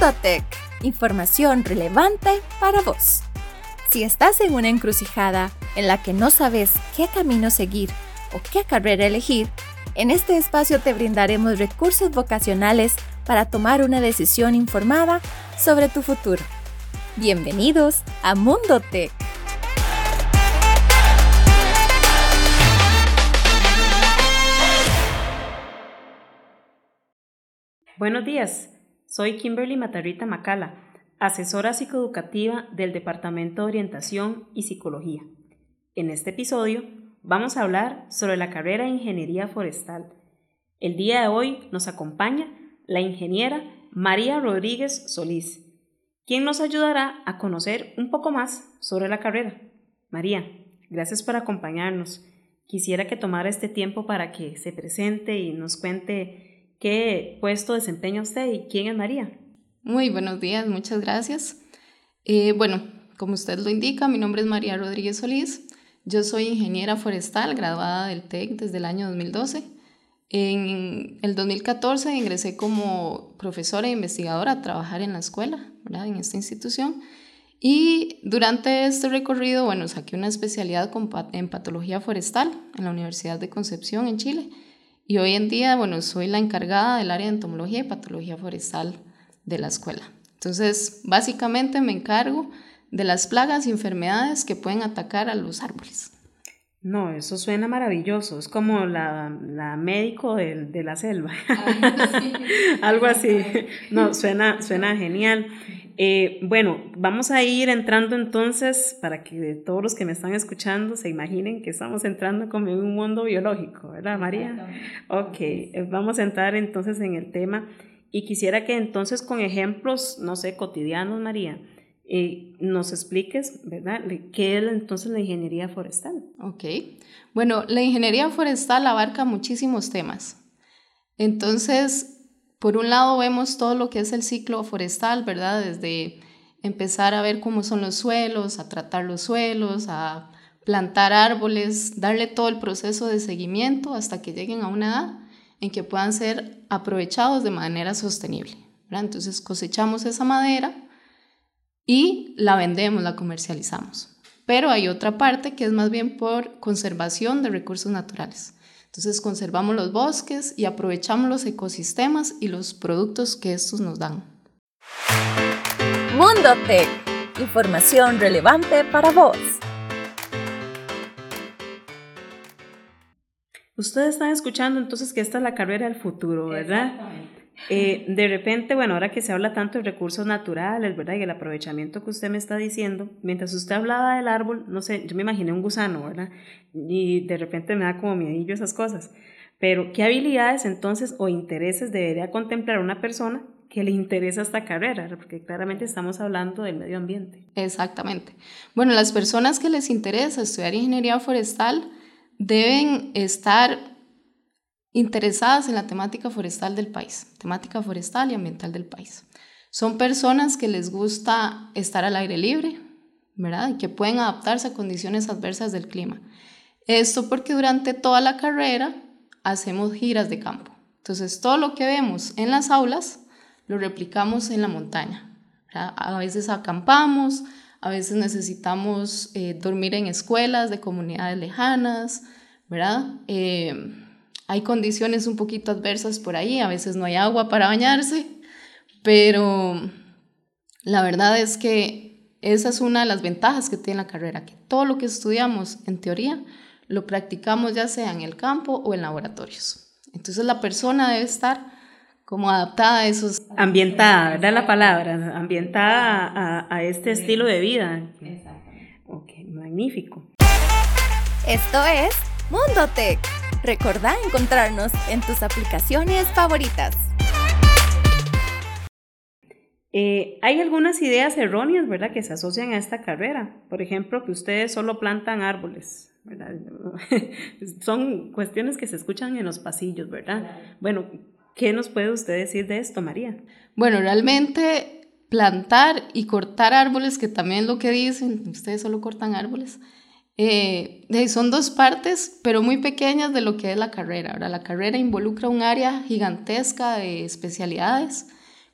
Mundo Tech, información relevante para vos. Si estás en una encrucijada en la que no sabes qué camino seguir o qué carrera elegir, en este espacio te brindaremos recursos vocacionales para tomar una decisión informada sobre tu futuro. Bienvenidos a Mundo Tech. Buenos días, soy Kimberly Matarrita Macala, asesora psicoeducativa del Departamento de Orientación y Psicología. En este episodio vamos a hablar sobre la carrera de Ingeniería Forestal. El día de hoy nos acompaña la ingeniera María Rodríguez Solís, quien nos ayudará a conocer un poco más sobre la carrera. María, gracias por acompañarnos. Quisiera que tomara este tiempo para que se presente y nos cuente ¿Qué puesto desempeña usted y quién es María? Muy buenos días, muchas gracias. Eh, bueno, como usted lo indica, mi nombre es María Rodríguez Solís. Yo soy ingeniera forestal, graduada del TEC desde el año 2012. En el 2014 ingresé como profesora e investigadora a trabajar en la escuela, ¿verdad? en esta institución. Y durante este recorrido, bueno, saqué una especialidad en patología forestal en la Universidad de Concepción, en Chile. Y hoy en día, bueno, soy la encargada del área de entomología y patología forestal de la escuela. Entonces, básicamente me encargo de las plagas y enfermedades que pueden atacar a los árboles. No, eso suena maravilloso. Es como la, la médico de, de, la selva. Algo así. No, suena, suena genial. Eh, bueno, vamos a ir entrando entonces para que todos los que me están escuchando se imaginen que estamos entrando como en un mundo biológico, ¿verdad, María? Ok, eh, vamos a entrar entonces en el tema y quisiera que entonces con ejemplos, no sé, cotidianos, María, eh, nos expliques, ¿verdad? ¿Qué es entonces la ingeniería forestal? Ok, bueno, la ingeniería forestal abarca muchísimos temas. Entonces, por un lado vemos todo lo que es el ciclo forestal, ¿verdad? Desde empezar a ver cómo son los suelos, a tratar los suelos, a plantar árboles, darle todo el proceso de seguimiento hasta que lleguen a una edad en que puedan ser aprovechados de manera sostenible. Entonces cosechamos esa madera y la vendemos, la comercializamos. Pero hay otra parte que es más bien por conservación de recursos naturales. Entonces conservamos los bosques y aprovechamos los ecosistemas y los productos que estos nos dan. Mundo Tech, información relevante para vos. Ustedes están escuchando entonces que esta es la carrera del futuro, ¿verdad? Eh, de repente, bueno, ahora que se habla tanto de recursos naturales, ¿verdad? Y el aprovechamiento que usted me está diciendo, mientras usted hablaba del árbol, no sé, yo me imaginé un gusano, ¿verdad? Y de repente me da como miedillo esas cosas. Pero, ¿qué habilidades entonces o intereses debería contemplar una persona que le interesa esta carrera? Porque claramente estamos hablando del medio ambiente. Exactamente. Bueno, las personas que les interesa estudiar ingeniería forestal deben estar interesadas en la temática forestal del país, temática forestal y ambiental del país. Son personas que les gusta estar al aire libre, ¿verdad? Y que pueden adaptarse a condiciones adversas del clima. Esto porque durante toda la carrera hacemos giras de campo. Entonces, todo lo que vemos en las aulas lo replicamos en la montaña. A veces acampamos, a veces necesitamos eh, dormir en escuelas de comunidades lejanas, ¿verdad? Eh, hay condiciones un poquito adversas por ahí, a veces no hay agua para bañarse, pero la verdad es que esa es una de las ventajas que tiene la carrera, que todo lo que estudiamos en teoría lo practicamos ya sea en el campo o en laboratorios. Entonces la persona debe estar como adaptada a esos... Ambientada, ¿verdad la palabra? Ambientada a, este estilo de vida. Exactamente. Ok, magnífico. Esto es Mundo Tech Recordá encontrarnos en tus aplicaciones favoritas. Eh, hay algunas ideas erróneas, ¿verdad?, que se asocian a esta carrera. Por ejemplo, que ustedes solo plantan árboles, ¿verdad? Son cuestiones que se escuchan en los pasillos, ¿verdad? Bueno, ¿qué nos puede usted decir de esto, María? Bueno, realmente plantar y cortar árboles, que también lo que dicen, ustedes solo cortan árboles, eh, son dos partes, pero muy pequeñas de lo que es la carrera. Ahora, la carrera involucra un área gigantesca de especialidades,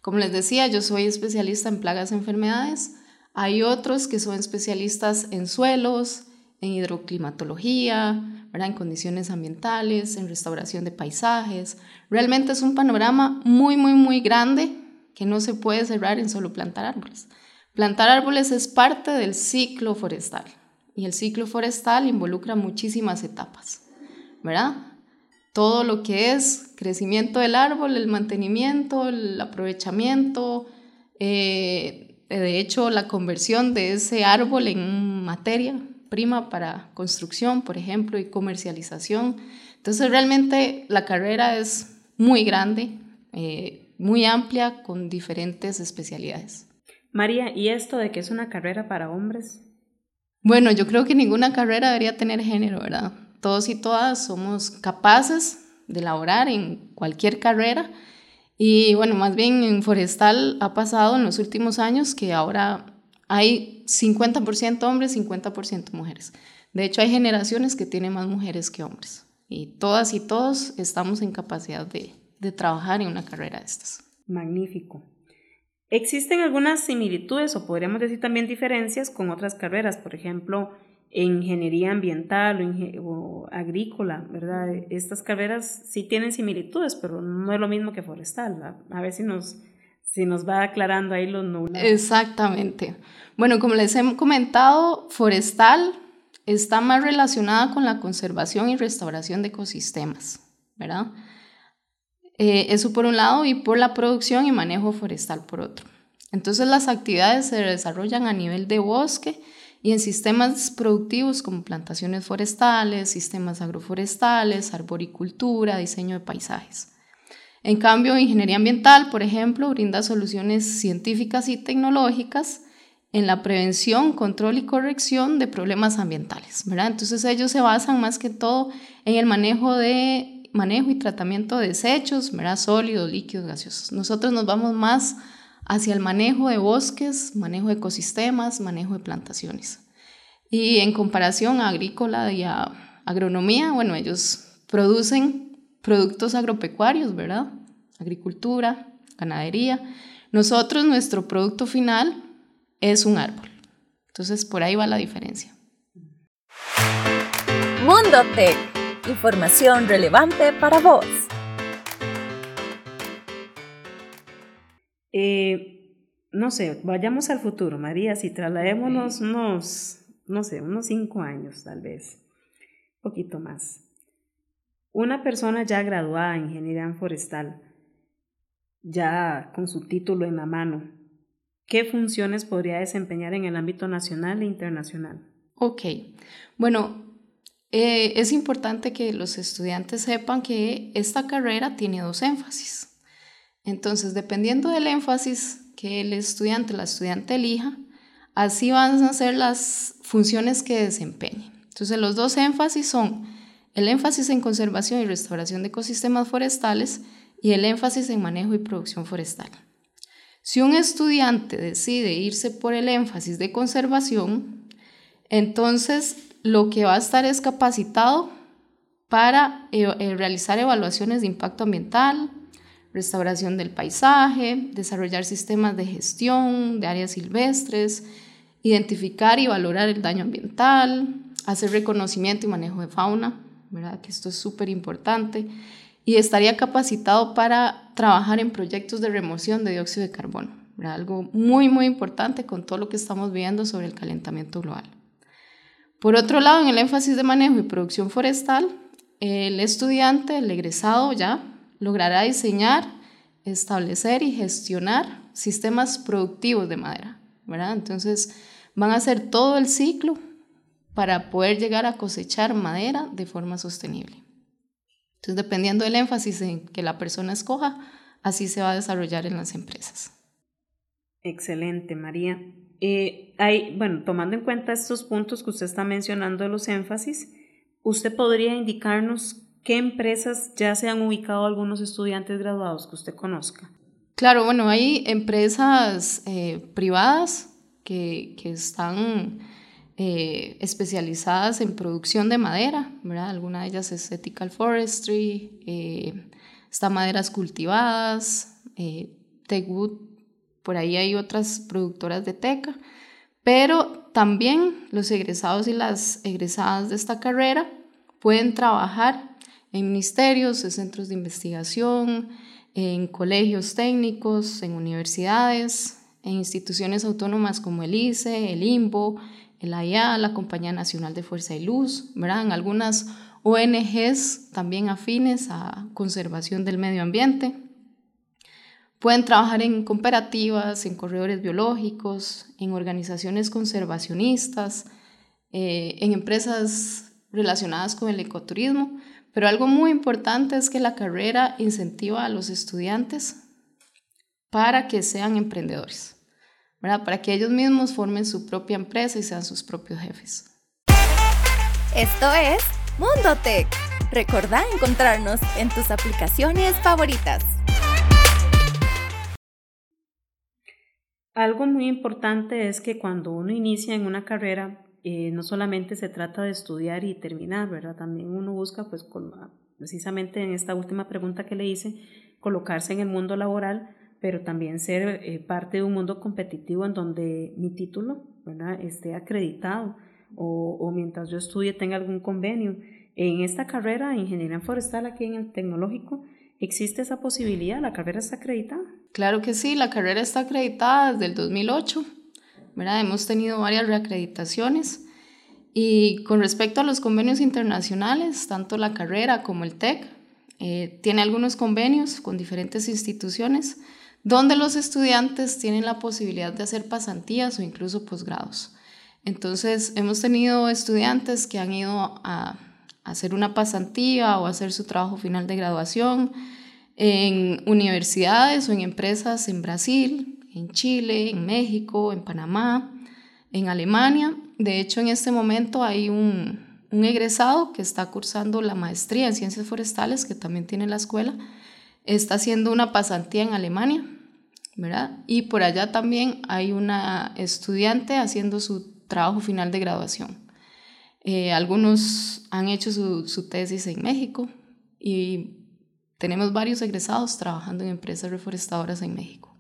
Como les decía, yo soy especialista en plagas y enfermedades. Hay otros que son especialistas en suelos, en hidroclimatología, en condiciones ambientales, en restauración de paisajes. Realmente es un panorama muy, muy, muy grande que no se puede cerrar en solo plantar árboles. Plantar árboles es parte del ciclo forestal y el ciclo forestal involucra muchísimas etapas, ¿verdad? Todo lo que es crecimiento del árbol, el mantenimiento, el aprovechamiento, eh, de hecho la conversión de ese árbol en materia prima para construcción, por ejemplo, y comercialización. Entonces realmente la carrera es muy grande, eh, muy amplia, con diferentes especialidades. María, ¿y esto de que es una carrera para hombres? Bueno, yo creo que ninguna carrera debería tener género, ¿verdad? Todos y todas somos capaces de laborar en cualquier carrera. Y bueno, más bien en forestal ha pasado en los últimos años que ahora hay 50% hombres, 50% mujeres. De hecho, hay generaciones que tienen más mujeres que hombres. Y todas y todos estamos en capacidad de, de trabajar en una carrera de estas. Magnífico. Existen algunas similitudes o podríamos decir también diferencias con otras carreras, por ejemplo, ingeniería ambiental o, agrícola, ¿verdad? Estas carreras sí tienen similitudes, pero no es lo mismo que forestal. A, ver si nos, si nos va aclarando ahí los nulos. Exactamente. Bueno, como les he comentado, forestal está más relacionada con la conservación y restauración de ecosistemas, ¿verdad? Eh, eso por un lado y por la producción y manejo forestal por otro. Entonces las actividades se desarrollan a nivel de bosque y en sistemas productivos como plantaciones forestales, sistemas agroforestales, arboricultura, diseño de paisajes. En cambio, ingeniería ambiental, por ejemplo, brinda soluciones científicas y tecnológicas en la prevención, control y corrección de problemas ambientales. Entonces ellos se basan más que todo en el manejo de manejo y tratamiento de desechos, ¿verdad? sólidos, líquidos, gaseosos. Nosotros nos vamos más hacia el manejo de bosques, manejo de ecosistemas, manejo de plantaciones. Y en comparación a agrícola y a agronomía, bueno, ellos producen productos agropecuarios, ¿verdad? Agricultura, ganadería. Nosotros, nuestro producto final es un árbol. Entonces, por ahí va la diferencia. Mundo Tech Información relevante para vos. Eh, no sé, vayamos al futuro, María, si trasladémonos unos, no sé, unos cinco años tal vez, un poquito más. Una persona ya graduada en ingeniería forestal, ya con su título en la mano, ¿qué funciones podría desempeñar en el ámbito nacional e internacional? Ok, bueno, eh, es importante que los estudiantes sepan que esta carrera tiene dos énfasis. Entonces, dependiendo del énfasis que el estudiante la estudiante elija, así van a ser las funciones que desempeñe. Entonces, los dos énfasis son el énfasis en conservación y restauración de ecosistemas forestales y el énfasis en manejo y producción forestal. Si un estudiante decide irse por el énfasis de conservación, entonces lo que va a estar es capacitado para eh, eh, realizar evaluaciones de impacto ambiental, restauración del paisaje, desarrollar sistemas de gestión de áreas silvestres, identificar y valorar el daño ambiental, hacer reconocimiento y manejo de fauna, ¿verdad? que esto es súper importante, y estaría capacitado para trabajar en proyectos de remoción de dióxido de carbono, algo muy, muy importante con todo lo que estamos viendo sobre el calentamiento global. Por otro lado, en el énfasis de manejo y producción forestal, el estudiante, el egresado ya, logrará diseñar, establecer y gestionar sistemas productivos de madera, ¿verdad? Entonces, van a hacer todo el ciclo para poder llegar a cosechar madera de forma sostenible. Entonces, dependiendo del énfasis en que la persona escoja, así se va a desarrollar en las empresas. Excelente, María. Eh, hay, bueno, tomando en cuenta estos puntos que usted está mencionando, los énfasis, ¿usted podría indicarnos qué empresas ya se han ubicado algunos estudiantes graduados que usted conozca? Claro, bueno, hay empresas eh, privadas que, que están eh, especializadas en producción de madera, ¿verdad? Alguna de ellas es Ethical Forestry, está maderas cultivadas, Tegut, por ahí hay otras productoras de teca, pero también los egresados y las egresadas de esta carrera pueden trabajar en ministerios, en centros de investigación, en colegios técnicos, en universidades, en instituciones autónomas como el ICE, el IMBO, el AIA, la Compañía Nacional de Fuerza y Luz, ¿verdad? algunas ONGs también afines a conservación del medio ambiente. Pueden trabajar en cooperativas, en corredores biológicos, en organizaciones conservacionistas, eh, en empresas relacionadas con el ecoturismo, pero algo muy importante es que la carrera incentiva a los estudiantes para que sean emprendedores, ¿verdad? para que ellos mismos formen su propia empresa y sean sus propios jefes. Esto es Mundo Tech. Recordá encontrarnos en tus aplicaciones favoritas. Algo muy importante es que cuando uno inicia en una carrera, eh, no solamente se trata de estudiar y terminar, ¿verdad? También uno busca, pues, precisamente en esta última pregunta que le hice, colocarse en el mundo laboral, pero también ser eh, parte de un mundo competitivo en donde mi título, ¿verdad? Esté acreditado o, mientras yo estudie tenga algún convenio. En esta carrera ingeniería forestal aquí en el tecnológico, ¿existe esa posibilidad? ¿La carrera está acreditada? Claro que sí, la carrera está acreditada desde el 2008. ¿verdad? Hemos tenido varias reacreditaciones. Y con respecto a los convenios internacionales, tanto la carrera como el TEC eh, tiene algunos convenios con diferentes instituciones donde los estudiantes tienen la posibilidad de hacer pasantías o incluso posgrados. Entonces, hemos tenido estudiantes que han ido a, hacer una pasantía o hacer su trabajo final de graduación en universidades o en empresas en Brasil, en Chile, en México, en Panamá, en Alemania. De hecho, en este momento hay un, un egresado que está cursando la maestría en ciencias forestales, que también tiene la escuela, está haciendo una pasantía en Alemania, ¿verdad? Y por allá también hay una estudiante haciendo su trabajo final de graduación. Eh, algunos han hecho su, tesis en México y tenemos varios egresados trabajando en empresas reforestadoras en México.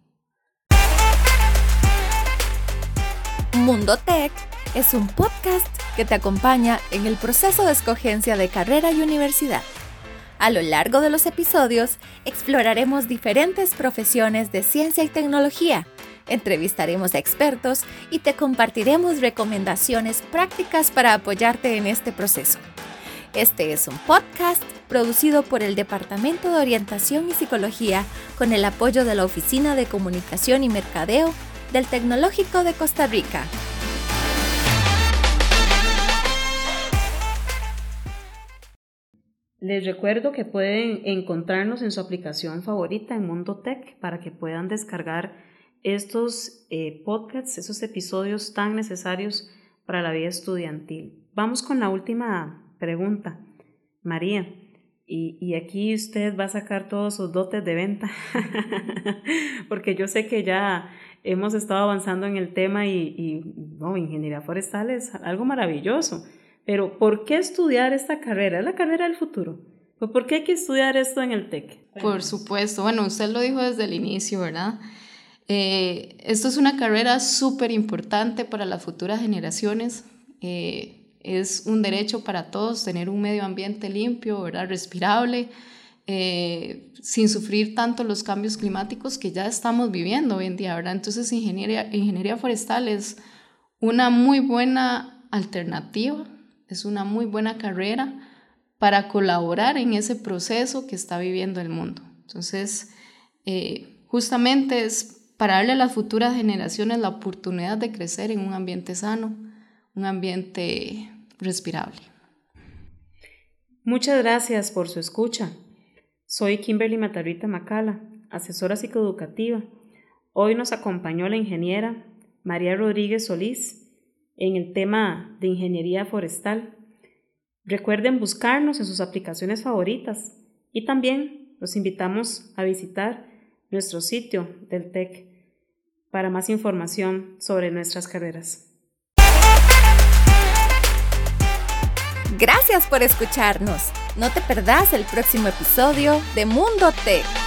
Mundo Tech es un podcast que te acompaña en el proceso de escogencia de carrera y universidad. A lo largo de los episodios exploraremos diferentes profesiones de ciencia y tecnología entrevistaremos a expertos y te compartiremos recomendaciones prácticas para apoyarte en este proceso. Este es un podcast producido por el Departamento de Orientación y Psicología con el apoyo de la Oficina de Comunicación y Mercadeo del Tecnológico de Costa Rica. Les recuerdo que pueden encontrarnos en su aplicación favorita en Mundo Tech para que puedan descargar estos eh, podcasts, esos episodios tan necesarios para la vida estudiantil. Vamos con la última pregunta. María, y, aquí usted va a sacar todos sus dotes de venta, porque yo sé que ya hemos estado avanzando en el tema y, no, ingeniería forestal es algo maravilloso, pero ¿por qué estudiar esta carrera? Es la carrera del futuro. ¿Por qué hay que estudiar esto en el TEC? Por supuesto, bueno, usted lo dijo desde el inicio, ¿verdad? Eh, esto es una carrera súper importante para las futuras generaciones. Eh, es un derecho para todos tener un medio ambiente limpio, ¿verdad? respirable, eh, sin sufrir tanto los cambios climáticos que ya estamos viviendo hoy en día. ¿verdad? Entonces, ingeniería, ingeniería forestal es una muy buena alternativa, es una muy buena carrera para colaborar en ese proceso que está viviendo el mundo. Entonces, justamente es para darle a las futuras generaciones la oportunidad de crecer en un ambiente sano, un ambiente respirable. Muchas gracias por su escucha. Soy Kimberly Matarrita Macala, asesora psicoeducativa. Hoy nos acompañó la ingeniera María Rodríguez Solís en el tema de ingeniería forestal. Recuerden buscarnos en sus aplicaciones favoritas y también los invitamos a visitar nuestro sitio del TEC para más información sobre nuestras carreras. Gracias por escucharnos. No te perdás el próximo episodio de Mundo Tech.